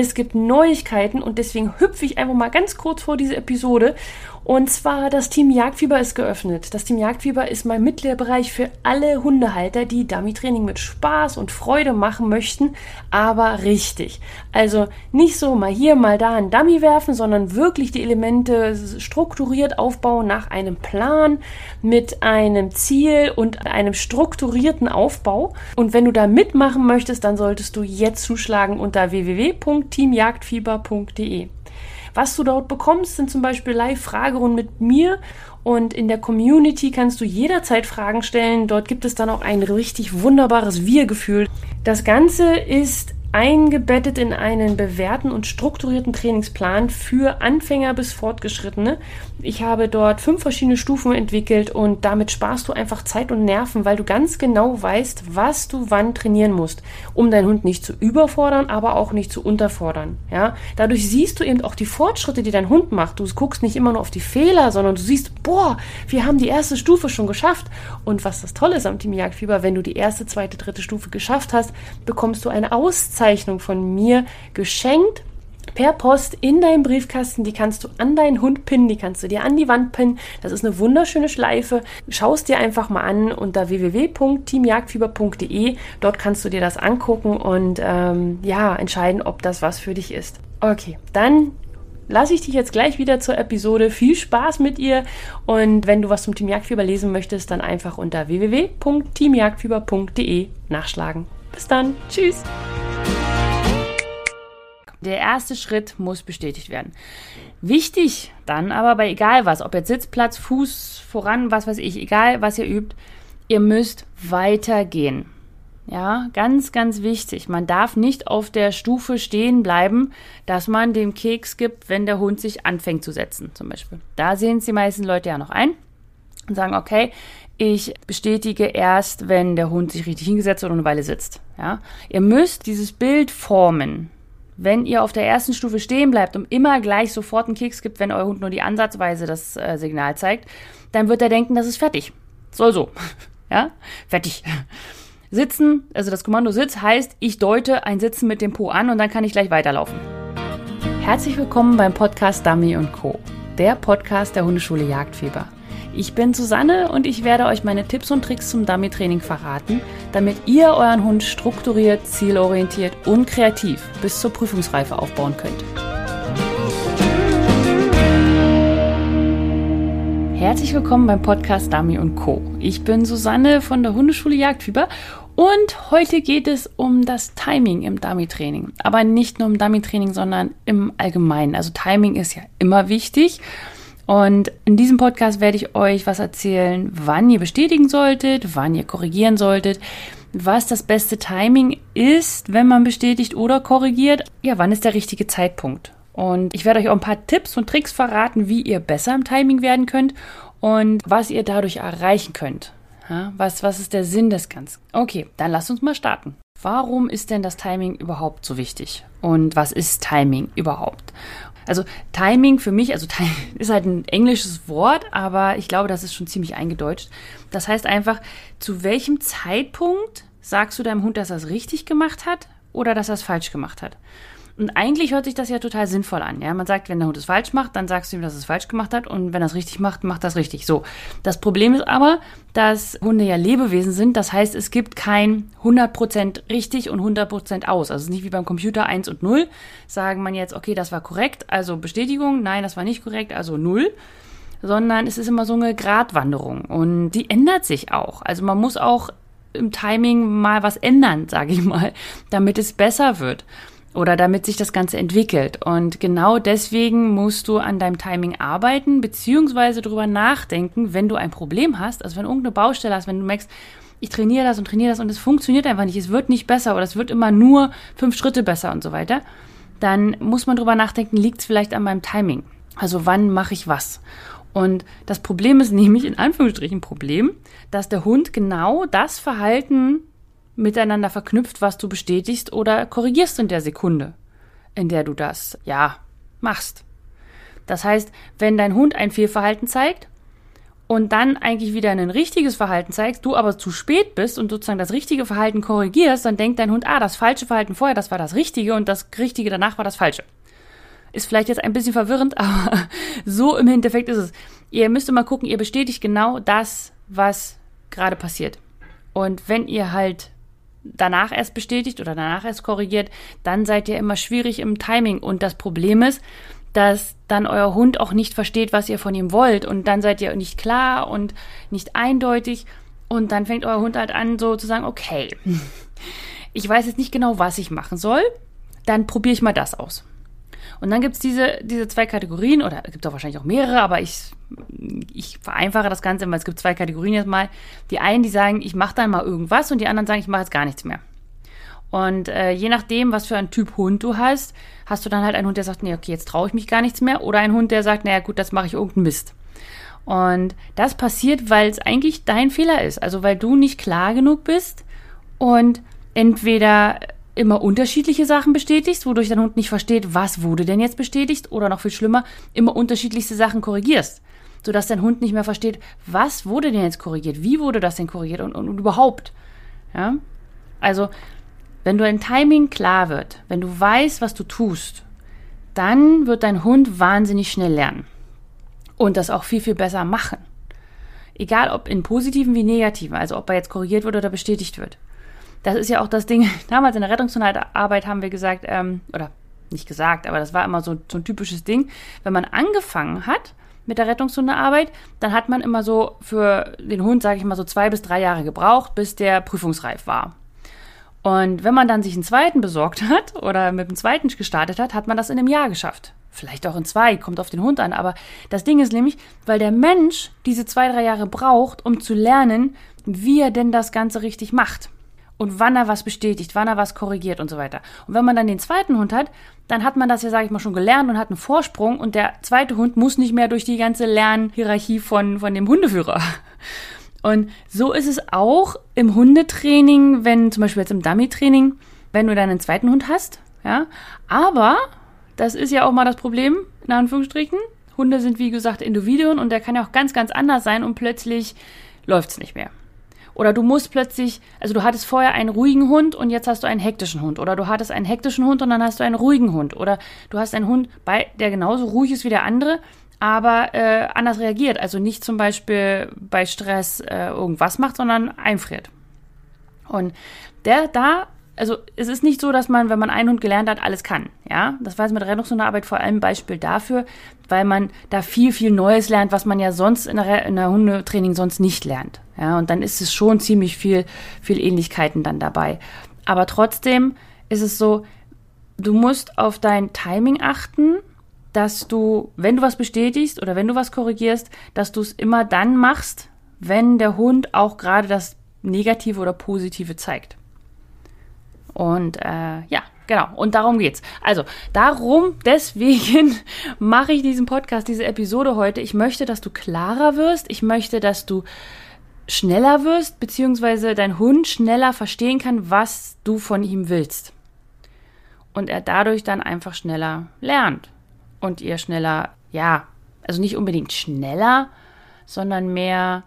Es gibt Neuigkeiten und deswegen hüpfe ich einfach mal ganz kurz vor diese Episode und zwar das Team Jagdfieber ist geöffnet. Das Team Jagdfieber ist mein Mitgliederbereich für alle Hundehalter, die Dummy-Training mit Spaß und Freude machen möchten, aber richtig. Also nicht so mal hier, mal da ein Dummy werfen, sondern wirklich die Elemente strukturiert aufbauen nach einem Plan mit einem Ziel und einem strukturierten Aufbau. Und wenn du da mitmachen möchtest, dann solltest du jetzt zuschlagen unter www.teamjagdfieber.de. Was du dort bekommst, sind zum Beispiel Live-Fragerunden mit mir und in der Community kannst du jederzeit Fragen stellen. Dort gibt es dann auch ein richtig wunderbares Wir-Gefühl. Das Ganze ist eingebettet in einen bewährten und strukturierten Trainingsplan für Anfänger bis Fortgeschrittene. Ich habe dort fünf verschiedene Stufen entwickelt und damit sparst du einfach Zeit und Nerven, weil du ganz genau weißt, was du wann trainieren musst, um deinen Hund nicht zu überfordern, aber auch nicht zu unterfordern. Ja, dadurch siehst du eben auch die Fortschritte, die dein Hund macht. Du guckst nicht immer nur auf die Fehler, sondern du siehst, boah, wir haben die erste Stufe schon geschafft. Und was das Tolle ist am Team Jagdfieber, wenn du die erste, zweite, dritte Stufe geschafft hast, bekommst du eine Auszeichnung von mir geschenkt per Post in deinem Briefkasten. Die kannst du an deinen Hund pinnen, die kannst du dir an die Wand pinnen. Das ist eine wunderschöne Schleife. Schau es dir einfach mal an unter www.teamjagdfieber.de. Dort kannst du dir das angucken und ähm, ja, entscheiden, ob das was für dich ist. Okay, dann lasse ich dich jetzt gleich wieder zur Episode. Viel Spaß mit ihr und wenn du was zum Team Jagdfieber lesen möchtest, dann einfach unter www.teamjagdfieber.de nachschlagen. Bis dann. Tschüss. Der erste Schritt muss bestätigt werden. Wichtig dann aber bei egal was, ob jetzt Sitzplatz, Fuß voran, was weiß ich, egal was ihr übt, ihr müsst weitergehen. Ja, ganz, ganz wichtig. Man darf nicht auf der Stufe stehen bleiben, dass man dem Keks gibt, wenn der Hund sich anfängt zu setzen, zum Beispiel. Da sehen es die meisten Leute ja noch ein und sagen, okay, ich bestätige erst, wenn der Hund sich richtig hingesetzt und eine Weile sitzt. Ja, ihr müsst dieses Bild formen. Wenn ihr auf der ersten Stufe stehen bleibt und immer gleich sofort einen Keks gibt, wenn euer Hund nur die Ansatzweise das äh, Signal zeigt, dann wird er denken, das ist fertig. Soll so. ja? Fertig. Sitzen, also das Kommando Sitz heißt, ich deute ein Sitzen mit dem Po an und dann kann ich gleich weiterlaufen. Herzlich willkommen beim Podcast Dummy Co. Der Podcast der Hundeschule Jagdfieber. Ich bin Susanne und ich werde euch meine Tipps und Tricks zum Dummy-Training verraten, damit ihr euren Hund strukturiert, zielorientiert und kreativ bis zur Prüfungsreife aufbauen könnt. Herzlich willkommen beim Podcast Dummy Co. Ich bin Susanne von der Hundeschule Jagdfieber und heute geht es um das Timing im Dummy-Training. Aber nicht nur im Dummy-Training, sondern im Allgemeinen. Also Timing ist ja immer wichtig. Und in diesem Podcast werde ich euch was erzählen, wann ihr bestätigen solltet, wann ihr korrigieren solltet, was das beste Timing ist, wenn man bestätigt oder korrigiert. Ja, wann ist der richtige Zeitpunkt? Und ich werde euch auch ein paar Tipps und Tricks verraten, wie ihr besser im Timing werden könnt und was ihr dadurch erreichen könnt. Was, was ist der Sinn des Ganzen? Okay, dann lasst uns mal starten. Warum ist denn das Timing überhaupt so wichtig? Und was ist Timing überhaupt? Also Timing für mich, also ist halt ein englisches Wort, aber ich glaube, das ist schon ziemlich eingedeutscht. Das heißt einfach, zu welchem Zeitpunkt sagst du deinem Hund, dass er es richtig gemacht hat oder dass er es falsch gemacht hat? Und eigentlich hört sich das ja total sinnvoll an. Ja, man sagt, wenn der Hund es falsch macht, dann sagst du ihm, dass es falsch gemacht hat. Und wenn er es richtig macht, macht das richtig. So. Das Problem ist aber, dass Hunde ja Lebewesen sind. Das heißt, es gibt kein 100% richtig und 100% aus. Also es ist nicht wie beim Computer 1 und 0. Sagen man jetzt, okay, das war korrekt, also Bestätigung. Nein, das war nicht korrekt, also 0 sondern es ist immer so eine Gratwanderung und die ändert sich auch. Also man muss auch im Timing mal was ändern, sage ich mal, damit es besser wird oder damit sich das Ganze entwickelt. Und genau deswegen musst du an deinem Timing arbeiten, beziehungsweise darüber nachdenken, wenn du ein Problem hast, also wenn du irgendeine Baustelle hast, wenn du merkst, ich trainiere das und trainiere das und es funktioniert einfach nicht, es wird nicht besser oder es wird immer nur fünf Schritte besser und so weiter, dann muss man darüber nachdenken, liegt es vielleicht an meinem Timing? Also wann mache ich was? Und das Problem ist nämlich, in Anführungsstrichen Problem, dass der Hund genau das Verhalten miteinander verknüpft, was du bestätigst oder korrigierst in der Sekunde, in der du das, ja, machst. Das heißt, wenn dein Hund ein Fehlverhalten zeigt und dann eigentlich wieder ein richtiges Verhalten zeigst, du aber zu spät bist und sozusagen das richtige Verhalten korrigierst, dann denkt dein Hund, ah, das falsche Verhalten vorher, das war das Richtige und das Richtige danach war das Falsche. Ist vielleicht jetzt ein bisschen verwirrend, aber so im Endeffekt ist es. Ihr müsst immer gucken, ihr bestätigt genau das, was gerade passiert. Und wenn ihr halt danach erst bestätigt oder danach erst korrigiert, dann seid ihr immer schwierig im Timing. Und das Problem ist, dass dann euer Hund auch nicht versteht, was ihr von ihm wollt. Und dann seid ihr nicht klar und nicht eindeutig. Und dann fängt euer Hund halt an, so zu sagen, okay, ich weiß jetzt nicht genau, was ich machen soll. Dann probiere ich mal das aus. Und dann gibt's diese, diese zwei Kategorien, oder es gibt auch wahrscheinlich auch mehrere, aber ich, ich vereinfache das Ganze, weil es gibt zwei Kategorien jetzt mal. Die einen, die sagen, ich mache dann mal irgendwas und die anderen sagen, ich mache jetzt gar nichts mehr. Und äh, je nachdem, was für ein Typ Hund du hast, hast du dann halt einen Hund, der sagt, nee, okay, jetzt traue ich mich gar nichts mehr. Oder einen Hund, der sagt, naja gut, das mache ich irgendeinen Mist. Und das passiert, weil es eigentlich dein Fehler ist. Also weil du nicht klar genug bist und entweder immer unterschiedliche Sachen bestätigst, wodurch dein Hund nicht versteht, was wurde denn jetzt bestätigt, oder noch viel schlimmer, immer unterschiedlichste Sachen korrigierst, sodass dein Hund nicht mehr versteht, was wurde denn jetzt korrigiert, wie wurde das denn korrigiert und, und, und überhaupt. Ja? Also wenn du ein Timing klar wird, wenn du weißt, was du tust, dann wird dein Hund wahnsinnig schnell lernen und das auch viel, viel besser machen. Egal ob in positiven wie negativen, also ob er jetzt korrigiert wird oder bestätigt wird. Das ist ja auch das Ding, damals in der Rettungshundarbeit haben wir gesagt, ähm, oder nicht gesagt, aber das war immer so, so ein typisches Ding, wenn man angefangen hat mit der Rettungshundearbeit, dann hat man immer so für den Hund, sage ich mal, so zwei bis drei Jahre gebraucht, bis der prüfungsreif war. Und wenn man dann sich einen zweiten besorgt hat oder mit dem zweiten gestartet hat, hat man das in einem Jahr geschafft. Vielleicht auch in zwei, kommt auf den Hund an. Aber das Ding ist nämlich, weil der Mensch diese zwei, drei Jahre braucht, um zu lernen, wie er denn das Ganze richtig macht. Und wann er was bestätigt, wann er was korrigiert und so weiter. Und wenn man dann den zweiten Hund hat, dann hat man das ja, sage ich mal, schon gelernt und hat einen Vorsprung und der zweite Hund muss nicht mehr durch die ganze Lernhierarchie von, von dem Hundeführer. Und so ist es auch im Hundetraining, wenn zum Beispiel jetzt im Dummy-Training, wenn du dann einen zweiten Hund hast, ja. Aber das ist ja auch mal das Problem, in Anführungsstrichen. Hunde sind wie gesagt Individuen und der kann ja auch ganz, ganz anders sein und plötzlich läuft es nicht mehr. Oder du musst plötzlich, also du hattest vorher einen ruhigen Hund und jetzt hast du einen hektischen Hund. Oder du hattest einen hektischen Hund und dann hast du einen ruhigen Hund. Oder du hast einen Hund, bei, der genauso ruhig ist wie der andere, aber äh, anders reagiert. Also nicht zum Beispiel bei Stress äh, irgendwas macht, sondern einfriert. Und der da, also es ist nicht so, dass man, wenn man einen Hund gelernt hat, alles kann. Ja, das war jetzt mit Rettungshundearbeit vor allem ein Beispiel dafür, weil man da viel, viel Neues lernt, was man ja sonst in der, in der Hundetraining sonst nicht lernt. Ja, und dann ist es schon ziemlich viel, viel Ähnlichkeiten dann dabei. Aber trotzdem ist es so, du musst auf dein Timing achten dass du, wenn du was bestätigst oder wenn du was korrigierst, dass du es immer dann machst, wenn der Hund auch gerade das Negative oder Positive zeigt. Und äh, ja, genau. Und darum geht's. Also darum, deswegen mache ich diesen Podcast, diese Episode heute. Ich möchte, dass du klarer wirst. Ich möchte, dass du schneller wirst, beziehungsweise dein Hund schneller verstehen kann, was du von ihm willst. Und er dadurch dann einfach schneller lernt und ihr schneller, ja, also nicht unbedingt schneller, sondern mehr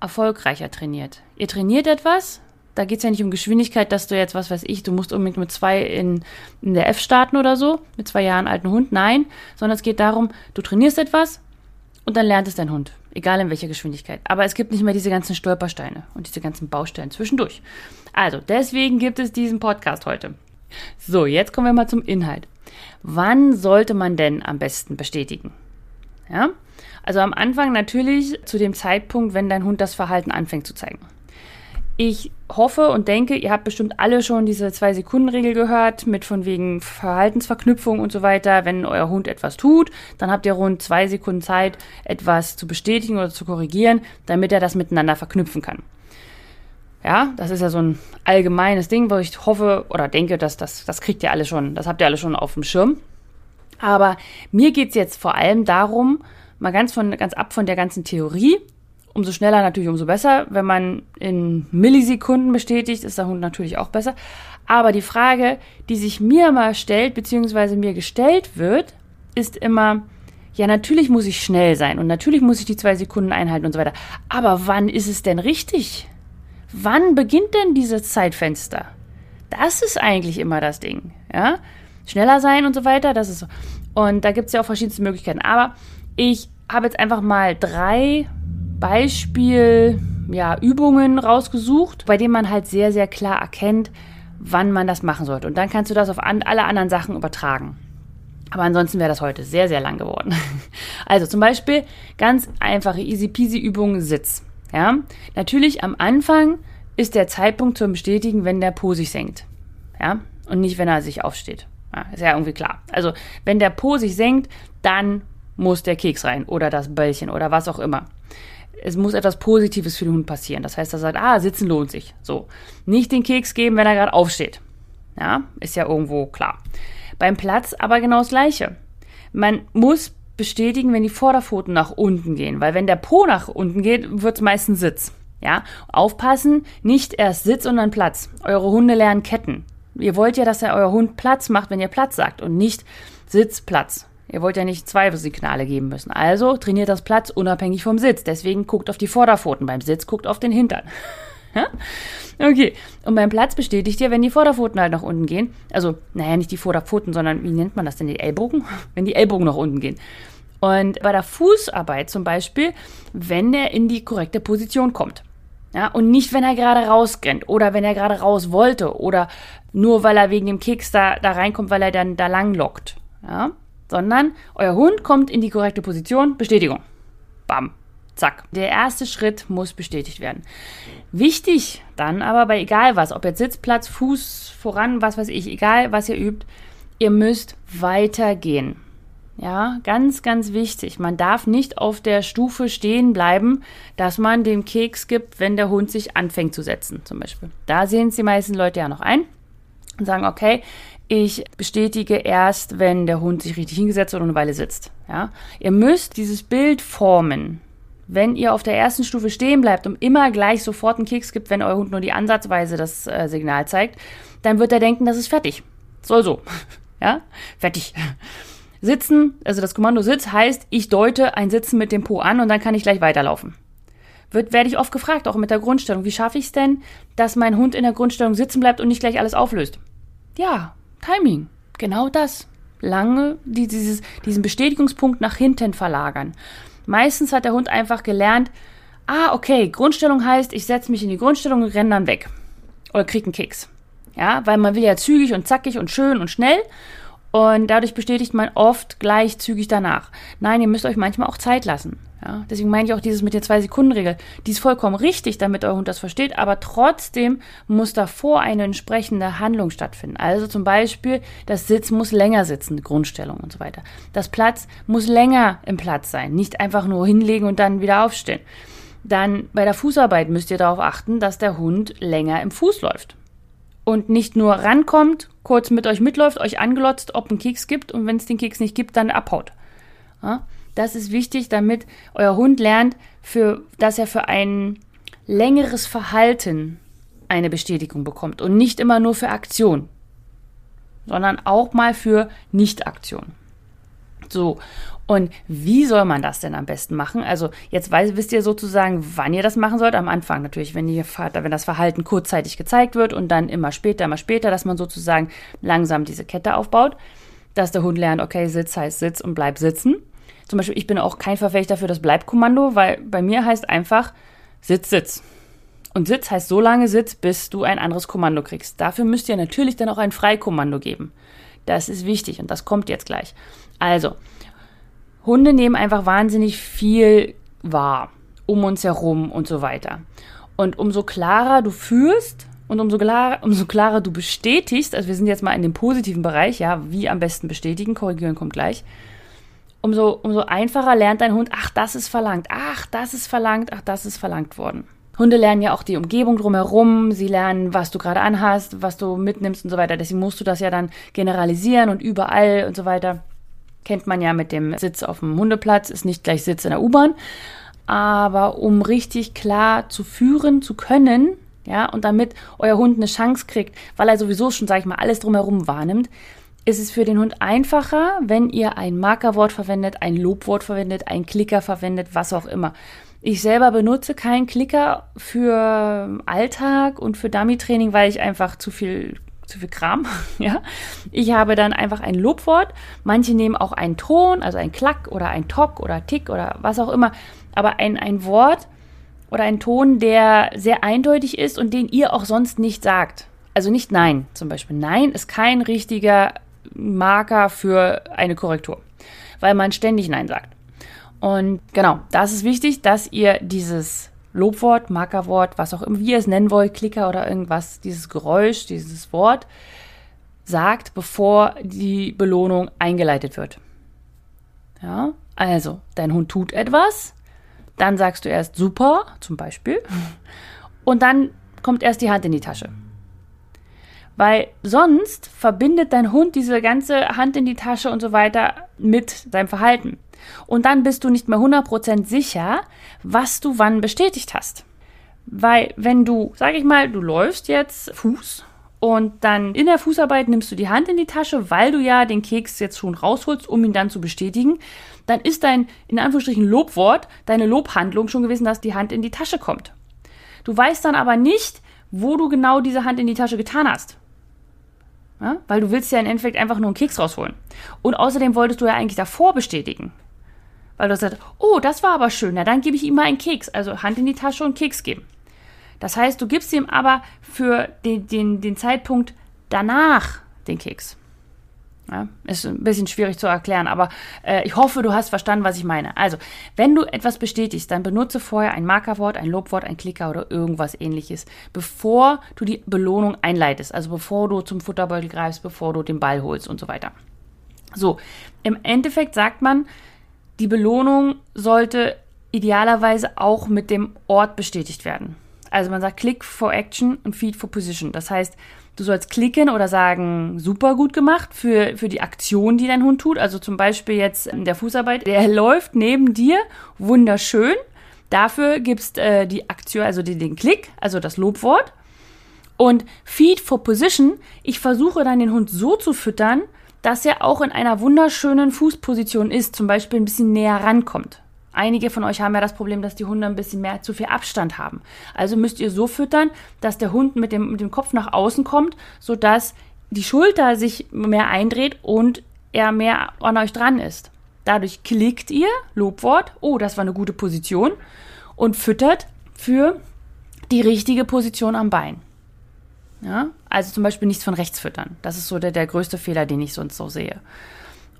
erfolgreicher trainiert. Ihr trainiert etwas, da geht es ja nicht um Geschwindigkeit, dass du jetzt, was weiß ich, du musst unbedingt mit zwei in, in der F starten oder so, mit zwei Jahren alten Hund, nein, sondern es geht darum, du trainierst etwas und dann lernt es dein Hund, egal in welcher Geschwindigkeit. Aber es gibt nicht mehr diese ganzen Stolpersteine und diese ganzen Baustellen zwischendurch. Also, deswegen gibt es diesen Podcast heute. So, jetzt kommen wir mal zum Inhalt. Wann sollte man denn am besten bestätigen? Ja? Also am Anfang natürlich zu dem Zeitpunkt, wenn dein Hund das Verhalten anfängt zu zeigen. Ich hoffe und denke, ihr habt bestimmt alle schon diese Zwei-Sekunden-Regel gehört, mit von wegen Verhaltensverknüpfung und so weiter. Wenn euer Hund etwas tut, dann habt ihr rund zwei Sekunden Zeit, etwas zu bestätigen oder zu korrigieren, damit er das miteinander verknüpfen kann. Ja, das ist ja so ein allgemeines Ding, wo ich hoffe oder denke, dass das, das kriegt ihr alle schon, das habt ihr alle schon auf dem Schirm. Aber mir geht's jetzt vor allem darum, mal ganz, von, ganz ab von der ganzen Theorie. Umso schneller natürlich, umso besser. Wenn man in Millisekunden bestätigt, ist der Hund natürlich auch besser. Aber die Frage, die sich mir mal stellt, beziehungsweise mir gestellt wird, ist immer, Ja, natürlich muss ich schnell sein und natürlich muss ich die zwei Sekunden einhalten und so weiter. Aber wann ist es denn richtig? Wann beginnt denn dieses Zeitfenster? Das ist eigentlich immer das Ding. Ja? Schneller sein und so weiter, das ist so. Und da gibt es ja auch verschiedenste Möglichkeiten. Aber ich habe jetzt einfach mal drei Beispiel ja, Übungen rausgesucht, bei denen man halt sehr, sehr klar erkennt, wann man das machen sollte. Und dann kannst du das auf an, alle anderen Sachen übertragen. Aber ansonsten wäre das heute sehr, sehr lang geworden. Also zum Beispiel ganz einfache easy peasy Übung Sitz. Ja, natürlich am Anfang ist der Zeitpunkt zum Bestätigen, wenn der Po sich senkt. Ja, und nicht, wenn er sich aufsteht. Ja, ist ja irgendwie klar. Also, wenn der Po sich senkt, dann muss der Keks rein oder das Bällchen oder was auch immer. Es muss etwas Positives für den Hund passieren. Das heißt, er sagt, ah, sitzen lohnt sich. So. Nicht den Keks geben, wenn er gerade aufsteht. Ja, ist ja irgendwo klar. Beim Platz aber genau das Gleiche. Man muss bestätigen, wenn die Vorderpfoten nach unten gehen, weil wenn der Po nach unten geht, wird es meistens Sitz. Ja, aufpassen, nicht erst Sitz und dann Platz. Eure Hunde lernen Ketten. Ihr wollt ja, dass er euer Hund Platz macht, wenn ihr Platz sagt und nicht Sitz, Platz. Ihr wollt ja nicht zwei Signale geben müssen. Also trainiert das Platz unabhängig vom Sitz. Deswegen guckt auf die Vorderpfoten. Beim Sitz guckt auf den Hintern. okay. Und beim Platz bestätigt ihr, wenn die Vorderpfoten halt nach unten gehen. Also, naja, nicht die Vorderpfoten, sondern wie nennt man das denn? Die Ellbogen? Wenn die Ellbogen nach unten gehen. Und bei der Fußarbeit zum Beispiel, wenn der in die korrekte Position kommt. Ja, und nicht, wenn er gerade rausrennt oder wenn er gerade raus wollte oder nur weil er wegen dem Keks da, da reinkommt, weil er dann da lang lockt. Ja, sondern euer Hund kommt in die korrekte Position, Bestätigung. Bam. Zack. Der erste Schritt muss bestätigt werden. Wichtig dann aber bei egal was, ob jetzt Sitzplatz, Fuß voran, was weiß ich, egal was ihr übt, ihr müsst weitergehen. Ja, ganz, ganz wichtig. Man darf nicht auf der Stufe stehen bleiben, dass man den Keks gibt, wenn der Hund sich anfängt zu setzen, zum Beispiel. Da sehen es die meisten Leute ja noch ein und sagen, okay, ich bestätige erst, wenn der Hund sich richtig hingesetzt hat und eine Weile sitzt. Ja? Ihr müsst dieses Bild formen. Wenn ihr auf der ersten Stufe stehen bleibt und immer gleich sofort einen Keks gibt, wenn euer Hund nur die Ansatzweise das äh, Signal zeigt, dann wird er denken, das ist fertig. Soll so. ja? Fertig. Sitzen, also das Kommando Sitz heißt, ich deute ein Sitzen mit dem Po an und dann kann ich gleich weiterlaufen. Wird, werde ich oft gefragt, auch mit der Grundstellung. Wie schaffe ich es denn, dass mein Hund in der Grundstellung sitzen bleibt und nicht gleich alles auflöst? Ja, Timing. Genau das. Lange die, dieses, diesen Bestätigungspunkt nach hinten verlagern. Meistens hat der Hund einfach gelernt, ah, okay, Grundstellung heißt, ich setze mich in die Grundstellung und renne dann weg. Oder krieg einen Keks. Ja, weil man will ja zügig und zackig und schön und schnell. Und dadurch bestätigt man oft gleich zügig danach. Nein, ihr müsst euch manchmal auch Zeit lassen. Ja, deswegen meine ich auch dieses mit der Zwei-Sekunden-Regel. Die ist vollkommen richtig, damit euer Hund das versteht, aber trotzdem muss davor eine entsprechende Handlung stattfinden. Also zum Beispiel, das Sitz muss länger sitzen, Grundstellung und so weiter. Das Platz muss länger im Platz sein, nicht einfach nur hinlegen und dann wieder aufstehen. Dann bei der Fußarbeit müsst ihr darauf achten, dass der Hund länger im Fuß läuft und nicht nur rankommt, kurz mit euch mitläuft, euch angelotzt, ob ein Keks gibt und wenn es den Keks nicht gibt, dann abhaut. Ja, das ist wichtig, damit euer Hund lernt, für, dass er für ein längeres Verhalten eine Bestätigung bekommt und nicht immer nur für Aktion, sondern auch mal für Nicht-Aktion. So, und wie soll man das denn am besten machen? Also jetzt weiß, wisst ihr sozusagen, wann ihr das machen sollt. Am Anfang natürlich, wenn, ihr, wenn das Verhalten kurzzeitig gezeigt wird und dann immer später, immer später, dass man sozusagen langsam diese Kette aufbaut, dass der Hund lernt, okay, Sitz heißt Sitz und bleib sitzen. Zum Beispiel, ich bin auch kein Verfechter für das Bleibkommando, weil bei mir heißt einfach Sitz, Sitz. Und Sitz heißt so lange Sitz, bis du ein anderes Kommando kriegst. Dafür müsst ihr natürlich dann auch ein Freikommando geben. Das ist wichtig und das kommt jetzt gleich. Also, Hunde nehmen einfach wahnsinnig viel wahr, um uns herum und so weiter. Und umso klarer du führst und umso klarer, umso klarer du bestätigst, also wir sind jetzt mal in dem positiven Bereich, ja, wie am besten bestätigen, korrigieren kommt gleich, umso, umso einfacher lernt dein Hund, ach, das ist verlangt, ach, das ist verlangt, ach, das ist verlangt worden. Hunde lernen ja auch die Umgebung drumherum, sie lernen, was du gerade anhast, was du mitnimmst und so weiter. Deswegen musst du das ja dann generalisieren und überall und so weiter. Kennt man ja mit dem Sitz auf dem Hundeplatz, ist nicht gleich Sitz in der U-Bahn. Aber um richtig klar zu führen zu können, ja, und damit euer Hund eine Chance kriegt, weil er sowieso schon, sag ich mal, alles drumherum wahrnimmt, ist es für den Hund einfacher, wenn ihr ein Markerwort verwendet, ein Lobwort verwendet, ein Klicker verwendet, was auch immer. Ich selber benutze keinen Klicker für Alltag und für Dummy-Training, weil ich einfach zu viel zu viel Kram, ja. Ich habe dann einfach ein Lobwort. Manche nehmen auch einen Ton, also ein Klack oder ein Tock oder Tick oder was auch immer. Aber ein, ein Wort oder ein Ton, der sehr eindeutig ist und den ihr auch sonst nicht sagt. Also nicht Nein zum Beispiel. Nein ist kein richtiger Marker für eine Korrektur, weil man ständig Nein sagt. Und genau, das ist wichtig, dass ihr dieses Lobwort, Markerwort, was auch immer, wie ihr es nennen wollt, Klicker oder irgendwas, dieses Geräusch, dieses Wort sagt, bevor die Belohnung eingeleitet wird. Ja, also, dein Hund tut etwas, dann sagst du erst super, zum Beispiel, und dann kommt erst die Hand in die Tasche. Weil sonst verbindet dein Hund diese ganze Hand in die Tasche und so weiter mit seinem Verhalten. Und dann bist du nicht mehr 100% sicher, was du wann bestätigt hast. Weil wenn du, sag ich mal, du läufst jetzt Fuß und dann in der Fußarbeit nimmst du die Hand in die Tasche, weil du ja den Keks jetzt schon rausholst, um ihn dann zu bestätigen, dann ist dein, in Anführungsstrichen, Lobwort, deine Lobhandlung schon gewesen, dass die Hand in die Tasche kommt. Du weißt dann aber nicht, wo du genau diese Hand in die Tasche getan hast. Ja? Weil du willst ja im Endeffekt einfach nur einen Keks rausholen. Und außerdem wolltest du ja eigentlich davor bestätigen. Weil du sagst, oh, das war aber schön, na dann gebe ich ihm mal einen Keks. Also Hand in die Tasche und Keks geben. Das heißt, du gibst ihm aber für den, den, den Zeitpunkt danach den Keks. Ja, ist ein bisschen schwierig zu erklären, aber äh, ich hoffe, du hast verstanden, was ich meine. Also, wenn du etwas bestätigst, dann benutze vorher ein Markerwort, ein Lobwort, ein Klicker oder irgendwas ähnliches, bevor du die Belohnung einleitest. Also bevor du zum Futterbeutel greifst, bevor du den Ball holst und so weiter. So, im Endeffekt sagt man, die Belohnung sollte idealerweise auch mit dem Ort bestätigt werden. Also man sagt Click for Action und Feed for Position. Das heißt, du sollst klicken oder sagen, super gut gemacht für, für die Aktion, die dein Hund tut. Also zum Beispiel jetzt in der Fußarbeit, der läuft neben dir, wunderschön. Dafür gibst äh, die Aktion, also die, den Klick, also das Lobwort. Und Feed for Position, ich versuche dann den Hund so zu füttern, dass er auch in einer wunderschönen Fußposition ist, zum Beispiel ein bisschen näher rankommt. Einige von euch haben ja das Problem, dass die Hunde ein bisschen mehr zu viel Abstand haben. Also müsst ihr so füttern, dass der Hund mit dem, mit dem Kopf nach außen kommt, sodass die Schulter sich mehr eindreht und er mehr an euch dran ist. Dadurch klickt ihr, Lobwort, oh, das war eine gute Position, und füttert für die richtige Position am Bein. Ja? Also zum Beispiel nichts von rechts füttern. Das ist so der, der größte Fehler, den ich sonst so sehe.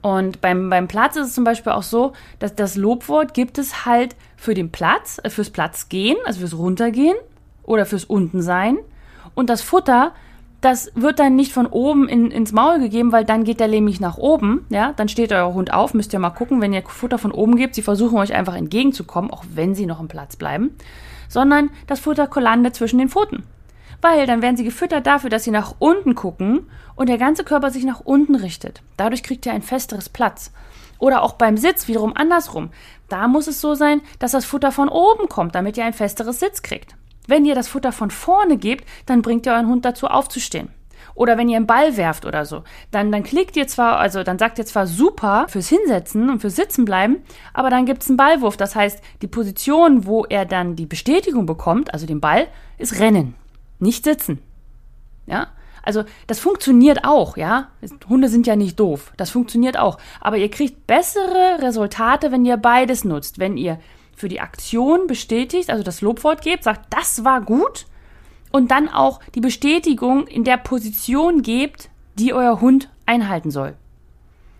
Und beim, beim Platz ist es zum Beispiel auch so, dass das Lobwort gibt es halt für den Platz, äh, fürs Platzgehen, also fürs Runtergehen oder fürs Untensein. Und das Futter, das wird dann nicht von oben in, ins Maul gegeben, weil dann geht der nämlich nach oben. Ja, dann steht euer Hund auf, müsst ihr mal gucken, wenn ihr Futter von oben gebt. Sie versuchen euch einfach entgegenzukommen, auch wenn sie noch im Platz bleiben. Sondern das Futter landet zwischen den Pfoten weil dann werden sie gefüttert dafür, dass sie nach unten gucken und der ganze Körper sich nach unten richtet. Dadurch kriegt ihr ein festeres Platz. Oder auch beim Sitz wiederum andersrum. Da muss es so sein, dass das Futter von oben kommt, damit ihr ein festeres Sitz kriegt. Wenn ihr das Futter von vorne gebt, dann bringt ihr euren Hund dazu aufzustehen. Oder wenn ihr einen Ball werft oder so, dann, dann klickt ihr zwar, also dann sagt ihr zwar super fürs Hinsetzen und fürs Sitzen bleiben, aber dann gibt es einen Ballwurf. Das heißt, die Position, wo er dann die Bestätigung bekommt, also den Ball, ist Rennen. Nicht sitzen. Ja? Also, das funktioniert auch, ja. Hunde sind ja nicht doof. Das funktioniert auch. Aber ihr kriegt bessere Resultate, wenn ihr beides nutzt. Wenn ihr für die Aktion bestätigt, also das Lobwort gebt, sagt, das war gut. Und dann auch die Bestätigung in der Position gebt, die euer Hund einhalten soll.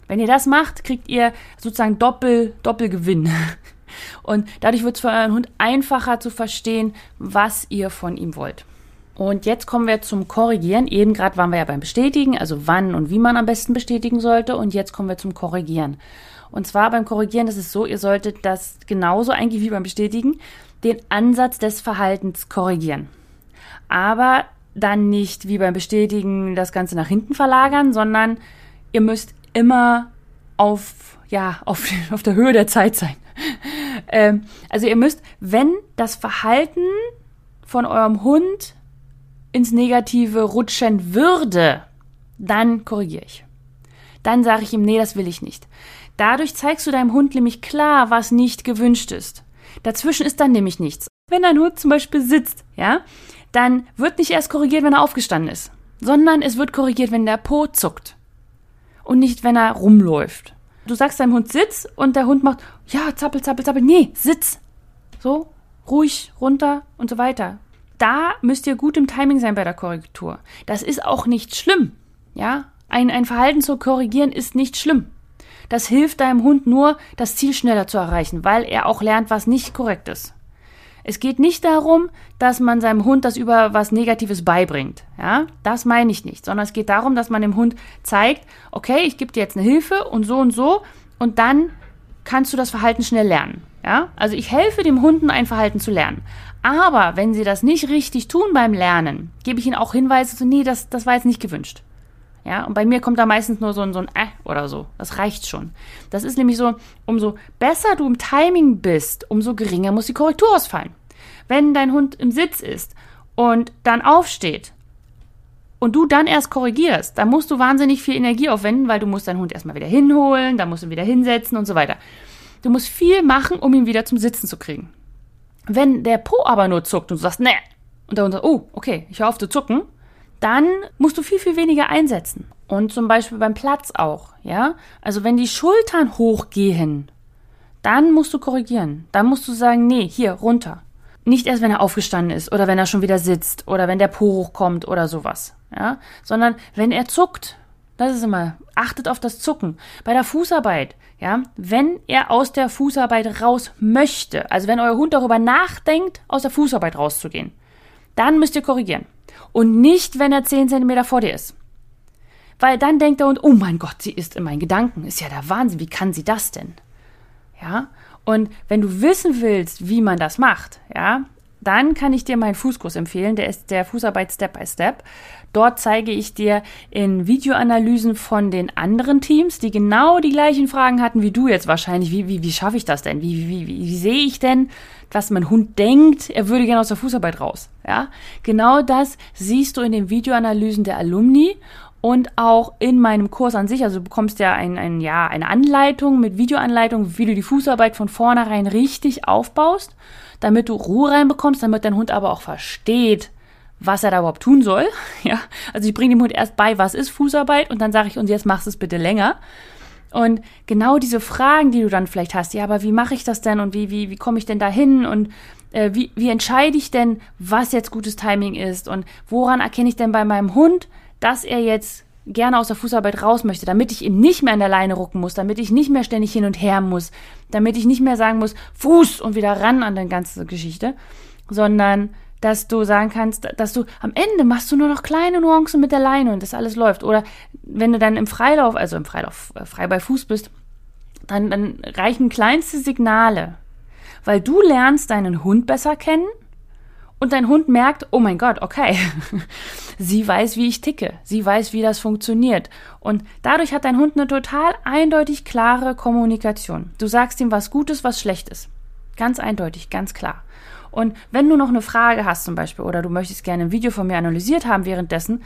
Wenn ihr das macht, kriegt ihr sozusagen Doppel, Doppelgewinn. Und dadurch wird es für euren Hund einfacher zu verstehen, was ihr von ihm wollt. Und jetzt kommen wir zum Korrigieren. Eben gerade waren wir ja beim Bestätigen, also wann und wie man am besten bestätigen sollte. Und jetzt kommen wir zum Korrigieren. Und zwar beim Korrigieren ist es so, ihr solltet das genauso eigentlich wie beim Bestätigen den Ansatz des Verhaltens korrigieren. Aber dann nicht wie beim Bestätigen das Ganze nach hinten verlagern, sondern ihr müsst immer auf, ja, auf, auf der Höhe der Zeit sein. ähm, also ihr müsst, wenn das Verhalten von eurem Hund ins Negative rutschen würde, dann korrigiere ich. dann sage ich ihm, nee, das will ich nicht. Dadurch zeigst du deinem Hund nämlich klar, was nicht gewünscht ist. Dazwischen ist dann nämlich nichts. Wenn dein Hund zum Beispiel sitzt, ja, dann wird nicht erst korrigiert, wenn er aufgestanden ist, sondern es wird korrigiert, wenn der Po zuckt. Und nicht, wenn er rumläuft. Du sagst deinem Hund Sitz und der Hund macht, ja, zappel, zappel, zappel, nee, Sitz. So, ruhig, runter und so weiter. Da müsst ihr gut im Timing sein bei der Korrektur. Das ist auch nicht schlimm. Ja, ein, ein Verhalten zu korrigieren ist nicht schlimm. Das hilft deinem Hund nur, das Ziel schneller zu erreichen, weil er auch lernt, was nicht korrekt ist. Es geht nicht darum, dass man seinem Hund das über was Negatives beibringt. Ja, das meine ich nicht, sondern es geht darum, dass man dem Hund zeigt, okay, ich gebe dir jetzt eine Hilfe und so und so und dann kannst du das Verhalten schnell lernen. Ja, also ich helfe dem Hunden ein Verhalten zu lernen. Aber wenn sie das nicht richtig tun beim Lernen, gebe ich ihnen auch Hinweise zu, nee, das, das war jetzt nicht gewünscht. Ja, und bei mir kommt da meistens nur so ein, so ein äh oder so. Das reicht schon. Das ist nämlich so, umso besser du im Timing bist, umso geringer muss die Korrektur ausfallen. Wenn dein Hund im Sitz ist und dann aufsteht und du dann erst korrigierst, dann musst du wahnsinnig viel Energie aufwenden, weil du musst deinen Hund erstmal wieder hinholen, dann musst du ihn wieder hinsetzen und so weiter. Du musst viel machen, um ihn wieder zum Sitzen zu kriegen. Wenn der Po aber nur zuckt und du sagst, ne, und der Hund sagt, oh, okay, ich höre auf zu zucken, dann musst du viel, viel weniger einsetzen. Und zum Beispiel beim Platz auch, ja. Also wenn die Schultern hochgehen, dann musst du korrigieren. Dann musst du sagen, nee, hier, runter. Nicht erst, wenn er aufgestanden ist oder wenn er schon wieder sitzt oder wenn der Po hochkommt oder sowas, ja. Sondern wenn er zuckt. Das ist immer, achtet auf das Zucken. Bei der Fußarbeit, ja, wenn er aus der Fußarbeit raus möchte, also wenn euer Hund darüber nachdenkt, aus der Fußarbeit rauszugehen, dann müsst ihr korrigieren. Und nicht, wenn er 10 cm vor dir ist. Weil dann denkt er und, oh mein Gott, sie ist in meinen Gedanken. Ist ja der Wahnsinn. Wie kann sie das denn? Ja. Und wenn du wissen willst, wie man das macht, ja, dann kann ich dir meinen Fußkurs empfehlen. Der ist der Fußarbeit Step by Step. Dort zeige ich dir in Videoanalysen von den anderen Teams, die genau die gleichen Fragen hatten wie du jetzt wahrscheinlich. Wie, wie, wie schaffe ich das denn? Wie, wie, wie, wie sehe ich denn, dass mein Hund denkt, er würde gerne aus der Fußarbeit raus? Ja, genau das siehst du in den Videoanalysen der Alumni und auch in meinem Kurs an sich. Also du bekommst ja ein, ein, ja, eine Anleitung mit Videoanleitung, wie du die Fußarbeit von vornherein richtig aufbaust, damit du Ruhe reinbekommst, damit dein Hund aber auch versteht, was er da überhaupt tun soll. Ja, also ich bringe dem Hund erst bei, was ist Fußarbeit und dann sage ich, und jetzt machst du es bitte länger. Und genau diese Fragen, die du dann vielleicht hast, ja, aber wie mache ich das denn und wie, wie, wie komme ich denn da hin und äh, wie, wie entscheide ich denn, was jetzt gutes Timing ist und woran erkenne ich denn bei meinem Hund, dass er jetzt gerne aus der Fußarbeit raus möchte, damit ich ihm nicht mehr an der Leine rucken muss, damit ich nicht mehr ständig hin und her muss, damit ich nicht mehr sagen muss, Fuß und wieder ran an die ganze Geschichte, sondern dass du sagen kannst, dass du am Ende machst du nur noch kleine Nuancen mit der Leine und das alles läuft. Oder wenn du dann im Freilauf, also im Freilauf äh, frei bei Fuß bist, dann, dann reichen kleinste Signale, weil du lernst deinen Hund besser kennen und dein Hund merkt, oh mein Gott, okay, sie weiß, wie ich ticke, sie weiß, wie das funktioniert. Und dadurch hat dein Hund eine total eindeutig klare Kommunikation. Du sagst ihm, was Gutes, was Schlechtes. Ganz eindeutig, ganz klar. Und wenn du noch eine Frage hast zum Beispiel oder du möchtest gerne ein Video von mir analysiert haben währenddessen,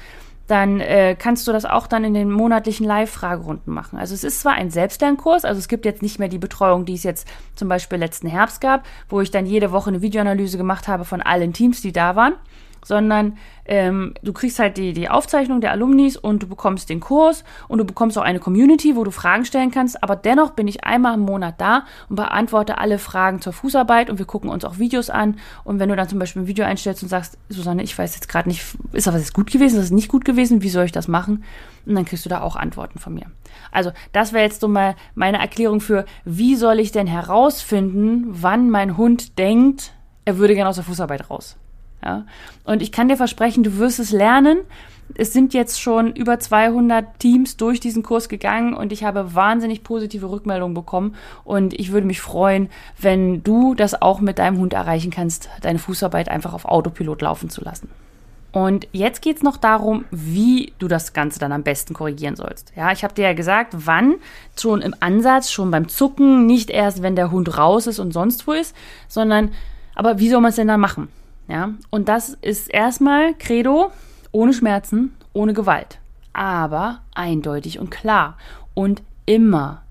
dann äh, kannst du das auch dann in den monatlichen Live-Fragerunden machen. Also es ist zwar ein Selbstlernkurs, also es gibt jetzt nicht mehr die Betreuung, die es jetzt zum Beispiel letzten Herbst gab, wo ich dann jede Woche eine Videoanalyse gemacht habe von allen Teams, die da waren, sondern ähm, du kriegst halt die, die Aufzeichnung der Alumnis und du bekommst den Kurs und du bekommst auch eine Community, wo du Fragen stellen kannst. Aber dennoch bin ich einmal im Monat da und beantworte alle Fragen zur Fußarbeit und wir gucken uns auch Videos an. Und wenn du dann zum Beispiel ein Video einstellst und sagst, Susanne, ich weiß jetzt gerade nicht, ist das jetzt gut gewesen, ist das nicht gut gewesen, wie soll ich das machen? Und dann kriegst du da auch Antworten von mir. Also, das wäre jetzt so mal meine Erklärung für, wie soll ich denn herausfinden, wann mein Hund denkt, er würde gerne aus der Fußarbeit raus. Ja? Und ich kann dir versprechen, du wirst es lernen. Es sind jetzt schon über 200 Teams durch diesen Kurs gegangen und ich habe wahnsinnig positive Rückmeldungen bekommen. Und ich würde mich freuen, wenn du das auch mit deinem Hund erreichen kannst, deine Fußarbeit einfach auf Autopilot laufen zu lassen. Und jetzt geht es noch darum, wie du das Ganze dann am besten korrigieren sollst. Ja, ich habe dir ja gesagt, wann schon im Ansatz, schon beim Zucken, nicht erst, wenn der Hund raus ist und sonst wo ist, sondern, aber wie soll man es denn dann machen? Ja, und das ist erstmal Credo, ohne Schmerzen, ohne Gewalt. Aber eindeutig und klar. und immer.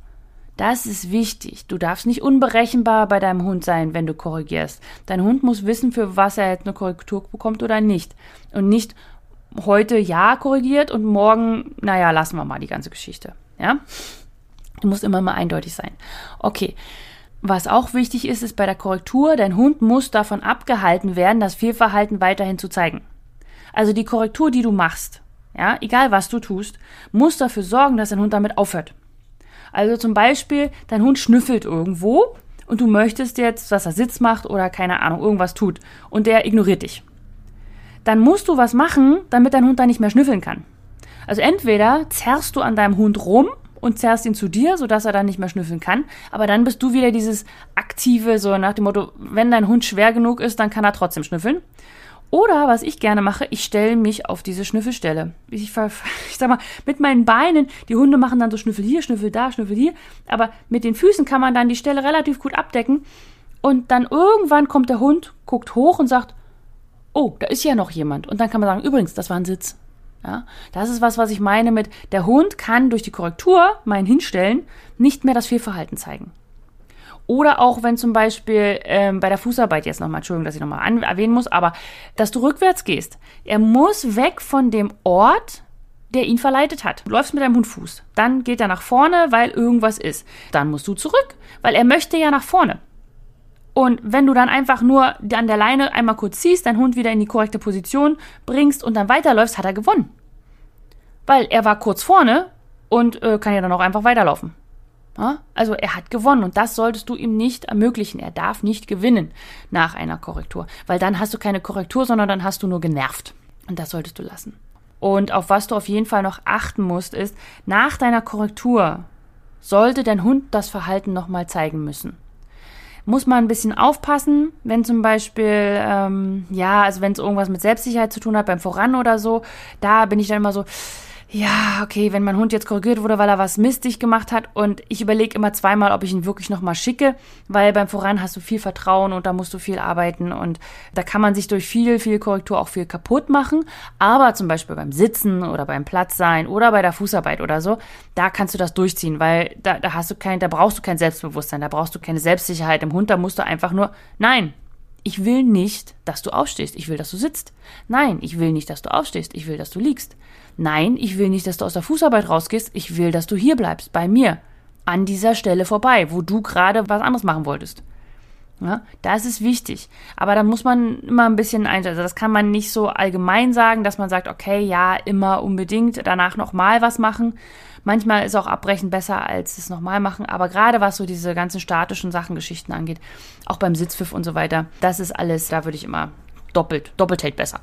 Das ist wichtig. Du darfst nicht unberechenbar bei deinem Hund sein, wenn du korrigierst. Dein Hund muss wissen, für was er jetzt eine Korrektur bekommt oder nicht. Und nicht heute ja korrigiert und morgen, naja, lassen wir mal die ganze Geschichte. Ja? Du musst immer mal eindeutig sein. Okay. Was auch wichtig ist, ist bei der Korrektur, dein Hund muss davon abgehalten werden, das Fehlverhalten weiterhin zu zeigen. Also die Korrektur, die du machst, ja, egal was du tust, muss dafür sorgen, dass dein Hund damit aufhört. Also zum Beispiel, dein Hund schnüffelt irgendwo und du möchtest jetzt, dass er Sitz macht oder keine Ahnung, irgendwas tut und der ignoriert dich. Dann musst du was machen, damit dein Hund da nicht mehr schnüffeln kann. Also entweder zerrst du an deinem Hund rum und zerrst ihn zu dir, sodass er dann nicht mehr schnüffeln kann. Aber dann bist du wieder dieses aktive, so nach dem Motto, wenn dein Hund schwer genug ist, dann kann er trotzdem schnüffeln. Oder was ich gerne mache, ich stelle mich auf diese Schnüffelstelle. Ich, ich sag mal, mit meinen Beinen, die Hunde machen dann so Schnüffel hier, Schnüffel da, Schnüffel hier. Aber mit den Füßen kann man dann die Stelle relativ gut abdecken. Und dann irgendwann kommt der Hund, guckt hoch und sagt, oh, da ist ja noch jemand. Und dann kann man sagen, übrigens, das war ein Sitz. Ja, das ist was, was ich meine mit, der Hund kann durch die Korrektur, mein Hinstellen, nicht mehr das Fehlverhalten zeigen. Oder auch wenn zum Beispiel ähm, bei der Fußarbeit jetzt nochmal, Entschuldigung, dass ich nochmal erwähnen muss, aber dass du rückwärts gehst. Er muss weg von dem Ort, der ihn verleitet hat. Du läufst mit deinem Hund Fuß. Dann geht er nach vorne, weil irgendwas ist. Dann musst du zurück, weil er möchte ja nach vorne. Und wenn du dann einfach nur an der Leine einmal kurz ziehst, deinen Hund wieder in die korrekte Position bringst und dann weiterläufst, hat er gewonnen. Weil er war kurz vorne und äh, kann ja dann auch einfach weiterlaufen. Ja? Also er hat gewonnen und das solltest du ihm nicht ermöglichen. Er darf nicht gewinnen nach einer Korrektur, weil dann hast du keine Korrektur, sondern dann hast du nur genervt. Und das solltest du lassen. Und auf was du auf jeden Fall noch achten musst, ist, nach deiner Korrektur sollte dein Hund das Verhalten nochmal zeigen müssen muss man ein bisschen aufpassen, wenn zum Beispiel, ähm, ja, also wenn es irgendwas mit Selbstsicherheit zu tun hat, beim Voran oder so, da bin ich dann immer so, ja, okay, wenn mein Hund jetzt korrigiert wurde, weil er was mistig gemacht hat und ich überlege immer zweimal, ob ich ihn wirklich nochmal schicke, weil beim Voran hast du viel Vertrauen und da musst du viel arbeiten und da kann man sich durch viel, viel Korrektur auch viel kaputt machen. Aber zum Beispiel beim Sitzen oder beim Platz sein oder bei der Fußarbeit oder so, da kannst du das durchziehen, weil da, da hast du kein, da brauchst du kein Selbstbewusstsein, da brauchst du keine Selbstsicherheit im Hund, da musst du einfach nur, nein, ich will nicht, dass du aufstehst. Ich will, dass du sitzt. Nein, ich will nicht, dass du aufstehst. Ich will, dass du liegst. Nein, ich will nicht, dass du aus der Fußarbeit rausgehst, ich will, dass du hier bleibst, bei mir, an dieser Stelle vorbei, wo du gerade was anderes machen wolltest. Ja, das ist wichtig. Aber da muss man immer ein bisschen einsetzen. Also das kann man nicht so allgemein sagen, dass man sagt, okay, ja, immer unbedingt danach nochmal was machen. Manchmal ist auch Abbrechen besser als es nochmal machen. Aber gerade was so diese ganzen statischen Sachengeschichten angeht, auch beim Sitzpfiff und so weiter, das ist alles, da würde ich immer doppelt, doppelt hält besser.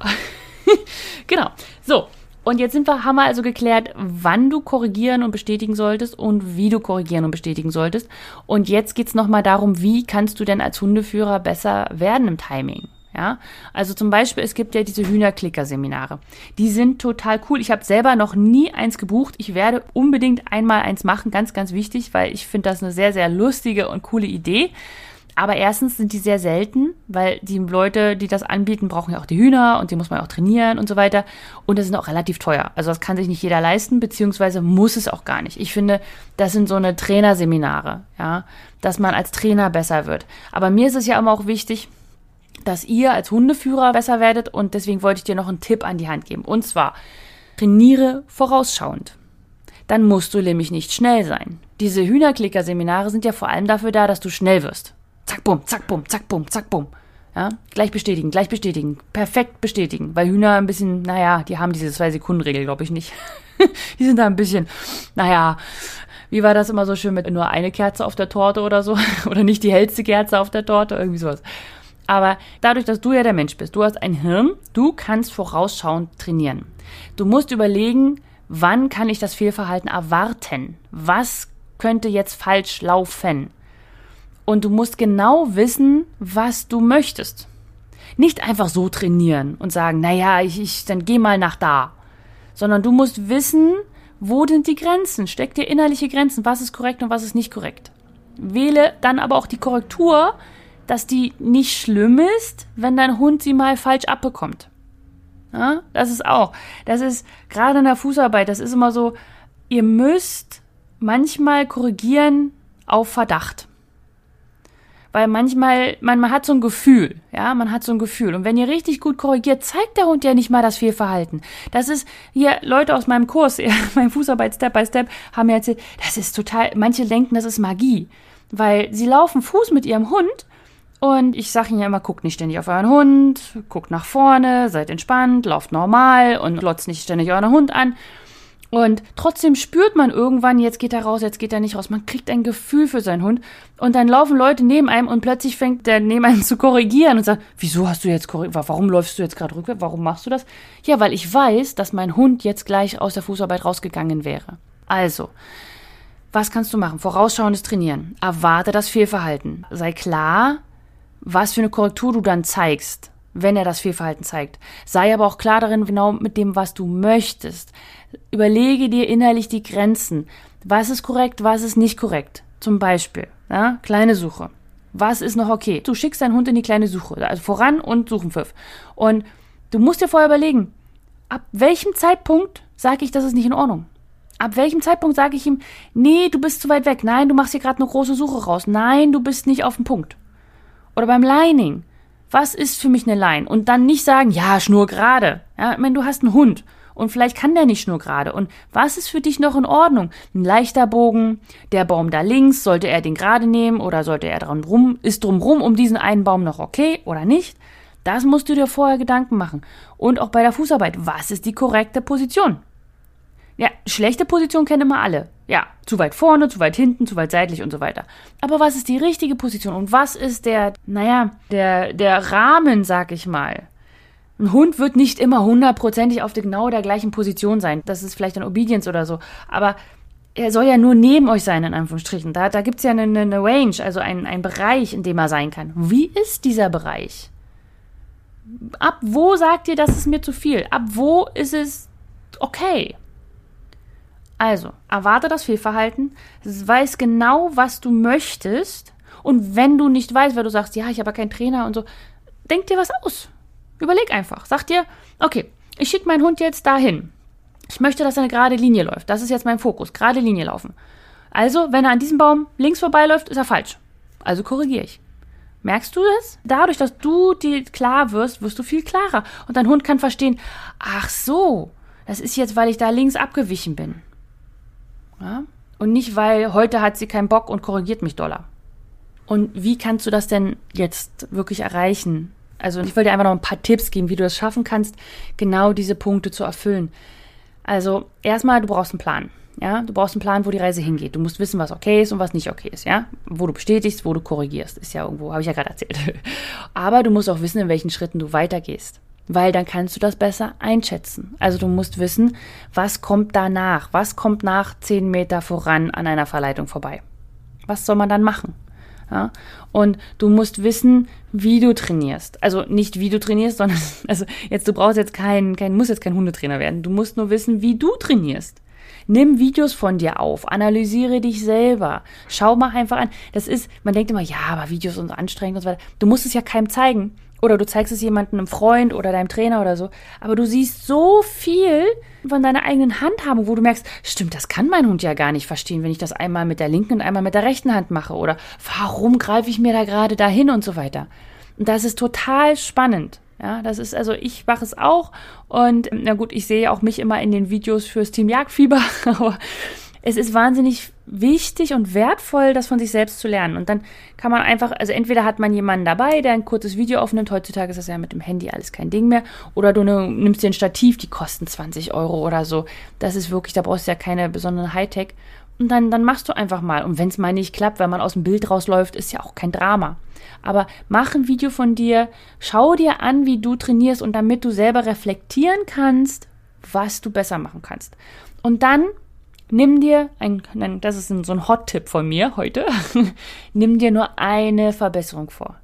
genau. So, und jetzt sind wir, haben wir also geklärt, wann du korrigieren und bestätigen solltest und wie du korrigieren und bestätigen solltest. Und jetzt geht es nochmal darum, wie kannst du denn als Hundeführer besser werden im Timing? Ja, also zum Beispiel, es gibt ja diese Hühnerklicker-Seminare. Die sind total cool. Ich habe selber noch nie eins gebucht. Ich werde unbedingt einmal eins machen, ganz, ganz wichtig, weil ich finde das eine sehr, sehr lustige und coole Idee. Aber erstens sind die sehr selten, weil die Leute, die das anbieten, brauchen ja auch die Hühner und die muss man auch trainieren und so weiter. Und das sind auch relativ teuer. Also das kann sich nicht jeder leisten, beziehungsweise muss es auch gar nicht. Ich finde, das sind so eine Trainerseminare, ja, dass man als Trainer besser wird. Aber mir ist es ja immer auch wichtig, dass ihr als Hundeführer besser werdet und deswegen wollte ich dir noch einen Tipp an die Hand geben. Und zwar, trainiere vorausschauend. Dann musst du nämlich nicht schnell sein. Diese Hühnerklicker-Seminare sind ja vor allem dafür da, dass du schnell wirst. Zack, bumm, zack, bumm, zack, bumm, zack, bumm. Ja, gleich bestätigen, gleich bestätigen, perfekt bestätigen. Weil Hühner ein bisschen, naja, die haben diese Zwei-Sekunden-Regel, glaube ich nicht. die sind da ein bisschen, naja, wie war das immer so schön mit nur eine Kerze auf der Torte oder so? oder nicht die hellste Kerze auf der Torte, irgendwie sowas. Aber dadurch, dass du ja der Mensch bist, du hast ein Hirn, du kannst vorausschauend trainieren. Du musst überlegen, wann kann ich das Fehlverhalten erwarten? Was könnte jetzt falsch laufen? Und du musst genau wissen, was du möchtest. Nicht einfach so trainieren und sagen, naja, ich, ich, dann geh mal nach da. Sondern du musst wissen, wo sind die Grenzen? Steck dir innerliche Grenzen. Was ist korrekt und was ist nicht korrekt? Wähle dann aber auch die Korrektur, dass die nicht schlimm ist, wenn dein Hund sie mal falsch abbekommt. Ja, das ist auch. Das ist gerade in der Fußarbeit, das ist immer so, ihr müsst manchmal korrigieren auf Verdacht. Weil manchmal, man, man hat so ein Gefühl, ja, man hat so ein Gefühl. Und wenn ihr richtig gut korrigiert, zeigt der Hund ja nicht mal das Fehlverhalten. Das ist, hier, Leute aus meinem Kurs, ja, mein Fußarbeit Step by Step, haben mir erzählt, das ist total, manche denken, das ist Magie. Weil sie laufen Fuß mit ihrem Hund und ich sage ihnen ja immer, guckt nicht ständig auf euren Hund, guckt nach vorne, seid entspannt, lauft normal und lotzt nicht ständig euren Hund an. Und trotzdem spürt man irgendwann, jetzt geht er raus, jetzt geht er nicht raus. Man kriegt ein Gefühl für seinen Hund. Und dann laufen Leute neben einem und plötzlich fängt der neben einem zu korrigieren und sagt, wieso hast du jetzt korrigiert? Warum läufst du jetzt gerade rückwärts? Warum machst du das? Ja, weil ich weiß, dass mein Hund jetzt gleich aus der Fußarbeit rausgegangen wäre. Also, was kannst du machen? Vorausschauendes Trainieren. Erwarte das Fehlverhalten. Sei klar, was für eine Korrektur du dann zeigst wenn er das Fehlverhalten zeigt. Sei aber auch klar darin, genau mit dem, was du möchtest. Überlege dir innerlich die Grenzen. Was ist korrekt, was ist nicht korrekt? Zum Beispiel, ja, kleine Suche. Was ist noch okay? Du schickst deinen Hund in die kleine Suche, also voran und Suchenpfiff. Und du musst dir vorher überlegen, ab welchem Zeitpunkt sage ich, das ist nicht in Ordnung? Ab welchem Zeitpunkt sage ich ihm, nee, du bist zu weit weg. Nein, du machst hier gerade eine große Suche raus. Nein, du bist nicht auf dem Punkt. Oder beim Lining. Was ist für mich eine Line? Und dann nicht sagen, ja, Schnur gerade. Ja, ich meine, du hast einen Hund und vielleicht kann der nicht Schnur gerade. Und was ist für dich noch in Ordnung? Ein leichter Bogen, der Baum da links, sollte er den gerade nehmen oder sollte er dran rum, ist drumrum um diesen einen Baum noch okay oder nicht? Das musst du dir vorher Gedanken machen. Und auch bei der Fußarbeit, was ist die korrekte Position? Ja, schlechte Position kennen immer alle. Ja, zu weit vorne, zu weit hinten, zu weit seitlich und so weiter. Aber was ist die richtige Position und was ist der, naja, der, der Rahmen, sag ich mal? Ein Hund wird nicht immer hundertprozentig auf der, genau der gleichen Position sein. Das ist vielleicht ein Obedience oder so. Aber er soll ja nur neben euch sein, in Anführungsstrichen. Da, da gibt es ja eine, eine Range, also einen, einen Bereich, in dem er sein kann. Wie ist dieser Bereich? Ab wo sagt ihr, das ist mir zu viel? Ab wo ist es okay? Also, erwarte das Fehlverhalten, weiß genau, was du möchtest. Und wenn du nicht weißt, weil du sagst, ja, ich habe keinen Trainer und so, denk dir was aus. Überleg einfach. Sag dir, okay, ich schicke meinen Hund jetzt dahin. Ich möchte, dass er eine gerade Linie läuft. Das ist jetzt mein Fokus. Gerade Linie laufen. Also, wenn er an diesem Baum links vorbeiläuft, ist er falsch. Also korrigiere ich. Merkst du das? Dadurch, dass du dir klar wirst, wirst du viel klarer. Und dein Hund kann verstehen, ach so, das ist jetzt, weil ich da links abgewichen bin. Ja? Und nicht, weil heute hat sie keinen Bock und korrigiert mich doller. Und wie kannst du das denn jetzt wirklich erreichen? Also ich wollte dir einfach noch ein paar Tipps geben, wie du es schaffen kannst, genau diese Punkte zu erfüllen. Also erstmal, du brauchst einen Plan. Ja, du brauchst einen Plan, wo die Reise hingeht. Du musst wissen, was okay ist und was nicht okay ist, ja? Wo du bestätigst, wo du korrigierst. Ist ja irgendwo, habe ich ja gerade erzählt. Aber du musst auch wissen, in welchen Schritten du weitergehst weil dann kannst du das besser einschätzen. Also du musst wissen, was kommt danach, was kommt nach zehn Meter voran an einer Verleitung vorbei. Was soll man dann machen? Ja? Und du musst wissen, wie du trainierst. Also nicht wie du trainierst, sondern also jetzt du brauchst jetzt keinen, kein, musst jetzt kein Hundetrainer werden. Du musst nur wissen, wie du trainierst. Nimm Videos von dir auf, analysiere dich selber, schau mal einfach an. Das ist, man denkt immer, ja, aber Videos sind anstrengend und so weiter. Du musst es ja keinem zeigen. Oder du zeigst es jemandem, einem Freund oder deinem Trainer oder so. Aber du siehst so viel von deiner eigenen Handhabung, wo du merkst, stimmt, das kann mein Hund ja gar nicht verstehen, wenn ich das einmal mit der linken und einmal mit der rechten Hand mache. Oder warum greife ich mir da gerade dahin und so weiter. Und das ist total spannend. Ja, das ist, also ich mache es auch. Und na gut, ich sehe auch mich immer in den Videos fürs Team Jagdfieber, aber es ist wahnsinnig wichtig und wertvoll, das von sich selbst zu lernen. Und dann kann man einfach, also entweder hat man jemanden dabei, der ein kurzes Video aufnimmt, heutzutage ist das ja mit dem Handy alles kein Ding mehr, oder du ne, nimmst dir ein Stativ, die kosten 20 Euro oder so. Das ist wirklich, da brauchst du ja keine besonderen Hightech. Und dann, dann machst du einfach mal. Und wenn es mal nicht klappt, weil man aus dem Bild rausläuft, ist ja auch kein Drama. Aber mach ein Video von dir, schau dir an, wie du trainierst und damit du selber reflektieren kannst, was du besser machen kannst. Und dann Nimm dir, ein, das ist so ein Hot-Tipp von mir heute, nimm dir nur eine Verbesserung vor.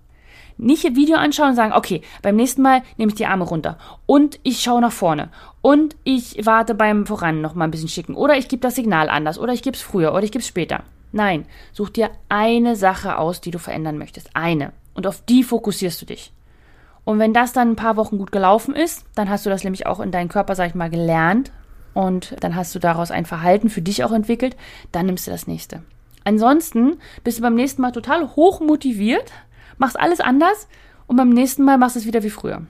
Nicht ein Video anschauen und sagen, okay, beim nächsten Mal nehme ich die Arme runter und ich schaue nach vorne und ich warte beim Voran noch mal ein bisschen schicken oder ich gebe das Signal anders oder ich gebe es früher oder ich gebe es später. Nein, such dir eine Sache aus, die du verändern möchtest. Eine. Und auf die fokussierst du dich. Und wenn das dann ein paar Wochen gut gelaufen ist, dann hast du das nämlich auch in deinen Körper, sag ich mal, gelernt, und dann hast du daraus ein Verhalten für dich auch entwickelt, dann nimmst du das nächste. Ansonsten bist du beim nächsten Mal total hoch motiviert, machst alles anders und beim nächsten Mal machst du es wieder wie früher.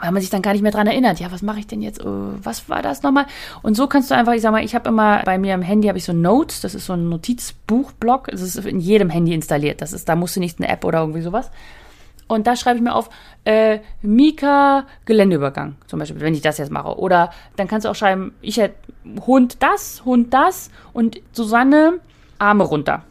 Weil man sich dann gar nicht mehr dran erinnert. Ja, was mache ich denn jetzt? Oh, was war das nochmal? Und so kannst du einfach, ich sag mal, ich habe immer bei mir am Handy habe ich so Notes, das ist so ein Notizbuchblock, das ist in jedem Handy installiert. Das ist, da musst du nicht eine App oder irgendwie sowas. Und da schreibe ich mir auf, äh, Mika Geländeübergang, zum Beispiel, wenn ich das jetzt mache. Oder dann kannst du auch schreiben, ich hätte Hund das, Hund das und Susanne Arme runter.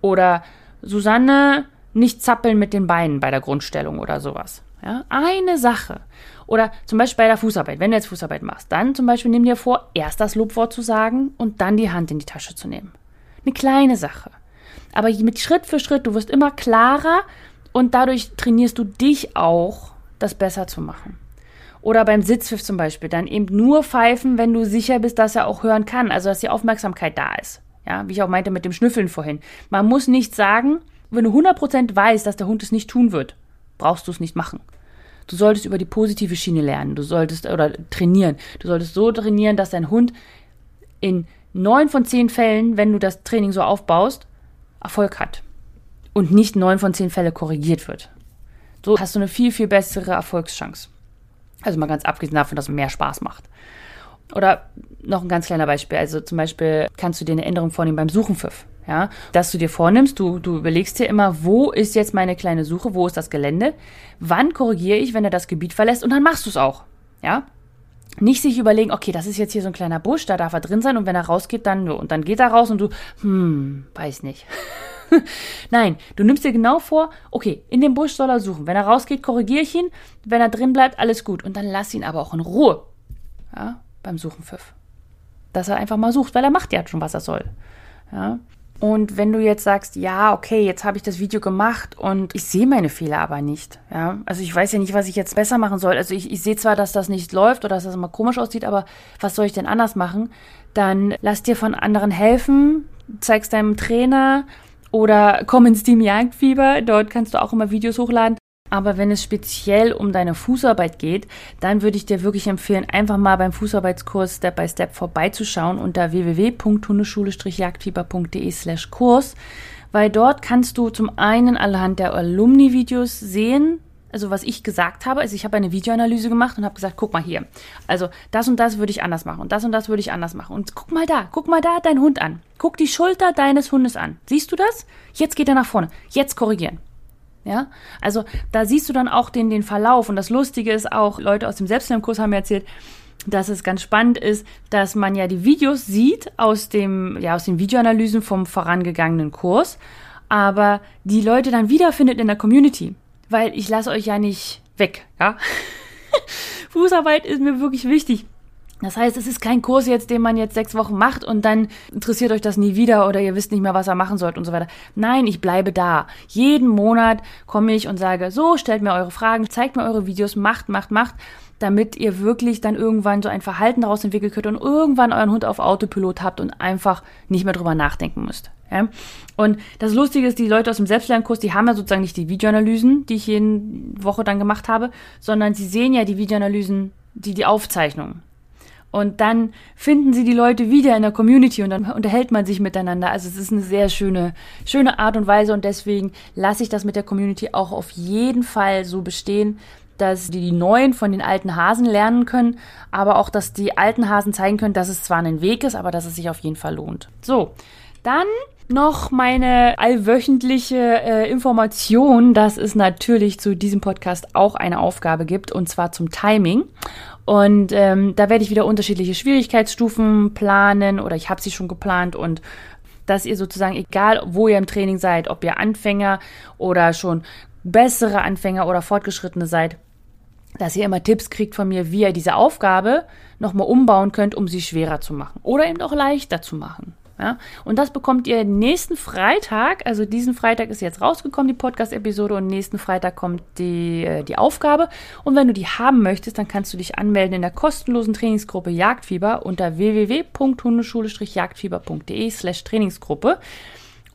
Oder Susanne nicht zappeln mit den Beinen bei der Grundstellung oder sowas. Ja, eine Sache. Oder zum Beispiel bei der Fußarbeit, wenn du jetzt Fußarbeit machst, dann zum Beispiel nimm dir vor, erst das Lobwort zu sagen und dann die Hand in die Tasche zu nehmen. Eine kleine Sache. Aber mit Schritt für Schritt, du wirst immer klarer und dadurch trainierst du dich auch, das besser zu machen. Oder beim Sitzpfiff zum Beispiel, dann eben nur pfeifen, wenn du sicher bist, dass er auch hören kann, also dass die Aufmerksamkeit da ist. Ja, wie ich auch meinte mit dem Schnüffeln vorhin. Man muss nicht sagen, wenn du 100% weißt, dass der Hund es nicht tun wird, brauchst du es nicht machen. Du solltest über die positive Schiene lernen. Du solltest oder trainieren. Du solltest so trainieren, dass dein Hund in neun von zehn Fällen, wenn du das Training so aufbaust, Erfolg hat. Und nicht neun von zehn Fälle korrigiert wird. So hast du eine viel, viel bessere Erfolgschance. Also mal ganz abgesehen davon, dass es mehr Spaß macht. Oder noch ein ganz kleiner Beispiel. Also zum Beispiel kannst du dir eine Änderung vornehmen beim Suchenpfiff. Ja, dass du dir vornimmst, du, du überlegst dir immer, wo ist jetzt meine kleine Suche, wo ist das Gelände, wann korrigiere ich, wenn er das Gebiet verlässt und dann machst du es auch. Ja, nicht sich überlegen, okay, das ist jetzt hier so ein kleiner Busch, da darf er drin sein und wenn er rausgeht, dann und dann geht er raus und du, hm, weiß nicht. Nein, du nimmst dir genau vor, okay, in dem Busch soll er suchen. Wenn er rausgeht, korrigiere ich ihn. Wenn er drin bleibt, alles gut. Und dann lass ihn aber auch in Ruhe. Ja, beim Suchenpfiff. Dass er einfach mal sucht, weil er macht ja schon, was er soll. Ja. Und wenn du jetzt sagst, ja, okay, jetzt habe ich das Video gemacht und ich sehe meine Fehler aber nicht, ja, also ich weiß ja nicht, was ich jetzt besser machen soll. Also ich, ich sehe zwar, dass das nicht läuft oder dass das immer komisch aussieht, aber was soll ich denn anders machen? Dann lass dir von anderen helfen, zeig's deinem Trainer oder komm ins Team Jagdfieber. Dort kannst du auch immer Videos hochladen. Aber wenn es speziell um deine Fußarbeit geht, dann würde ich dir wirklich empfehlen, einfach mal beim Fußarbeitskurs Step by Step vorbeizuschauen unter www.hundeschule-jagdfieber.de slash Kurs, weil dort kannst du zum einen anhand der Alumni-Videos sehen, also was ich gesagt habe, also ich habe eine Videoanalyse gemacht und habe gesagt, guck mal hier, also das und das würde ich anders machen und das und das würde ich anders machen und guck mal da, guck mal da deinen Hund an, guck die Schulter deines Hundes an, siehst du das? Jetzt geht er nach vorne, jetzt korrigieren. Ja, also da siehst du dann auch den, den Verlauf. Und das Lustige ist auch, Leute aus dem Selbstlernkurs haben mir erzählt, dass es ganz spannend ist, dass man ja die Videos sieht aus dem, ja, aus den Videoanalysen vom vorangegangenen Kurs, aber die Leute dann wiederfindet in der Community. Weil ich lasse euch ja nicht weg, ja. Fußarbeit ist mir wirklich wichtig. Das heißt, es ist kein Kurs jetzt, den man jetzt sechs Wochen macht und dann interessiert euch das nie wieder oder ihr wisst nicht mehr, was ihr machen sollt und so weiter. Nein, ich bleibe da. Jeden Monat komme ich und sage, so, stellt mir eure Fragen, zeigt mir eure Videos, macht, macht, macht, damit ihr wirklich dann irgendwann so ein Verhalten daraus entwickeln könnt und irgendwann euren Hund auf Autopilot habt und einfach nicht mehr drüber nachdenken müsst. Ja? Und das Lustige ist, die Leute aus dem Selbstlernkurs, die haben ja sozusagen nicht die Videoanalysen, die ich jede Woche dann gemacht habe, sondern sie sehen ja die Videoanalysen, die, die Aufzeichnungen. Und dann finden sie die Leute wieder in der Community und dann unterhält man sich miteinander. Also es ist eine sehr schöne, schöne Art und Weise und deswegen lasse ich das mit der Community auch auf jeden Fall so bestehen, dass die, die Neuen von den alten Hasen lernen können, aber auch, dass die alten Hasen zeigen können, dass es zwar ein Weg ist, aber dass es sich auf jeden Fall lohnt. So, dann noch meine allwöchentliche äh, Information, dass es natürlich zu diesem Podcast auch eine Aufgabe gibt, und zwar zum Timing. Und ähm, da werde ich wieder unterschiedliche Schwierigkeitsstufen planen oder ich habe sie schon geplant und dass ihr sozusagen, egal wo ihr im Training seid, ob ihr Anfänger oder schon bessere Anfänger oder Fortgeschrittene seid, dass ihr immer Tipps kriegt von mir, wie ihr diese Aufgabe nochmal umbauen könnt, um sie schwerer zu machen oder eben auch leichter zu machen. Ja? Und das bekommt ihr nächsten Freitag, also diesen Freitag ist jetzt rausgekommen, die Podcast-Episode, und nächsten Freitag kommt die, äh, die Aufgabe. Und wenn du die haben möchtest, dann kannst du dich anmelden in der kostenlosen Trainingsgruppe Jagdfieber unter www.hundeschule-jagdfieber.de slash Trainingsgruppe.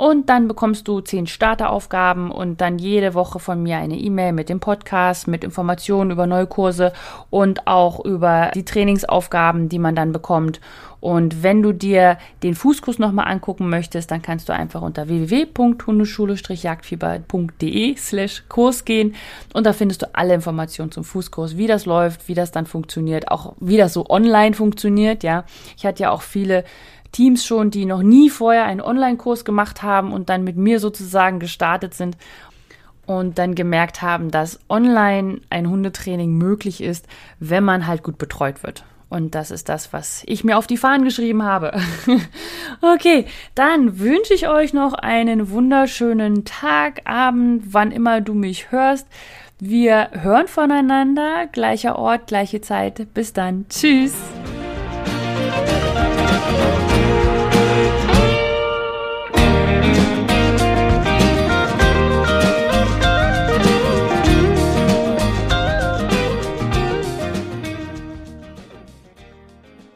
Und dann bekommst du zehn Starteraufgaben und dann jede Woche von mir eine E-Mail mit dem Podcast, mit Informationen über neue Kurse und auch über die Trainingsaufgaben, die man dann bekommt. Und wenn du dir den Fußkurs nochmal angucken möchtest, dann kannst du einfach unter www.hundeschule-jagdfieber.de slash Kurs gehen und da findest du alle Informationen zum Fußkurs, wie das läuft, wie das dann funktioniert, auch wie das so online funktioniert, ja. Ich hatte ja auch viele Teams schon, die noch nie vorher einen Online-Kurs gemacht haben und dann mit mir sozusagen gestartet sind und dann gemerkt haben, dass online ein Hundetraining möglich ist, wenn man halt gut betreut wird. Und das ist das, was ich mir auf die Fahnen geschrieben habe. okay, dann wünsche ich euch noch einen wunderschönen Tag, Abend, wann immer du mich hörst. Wir hören voneinander, gleicher Ort, gleiche Zeit. Bis dann. Tschüss.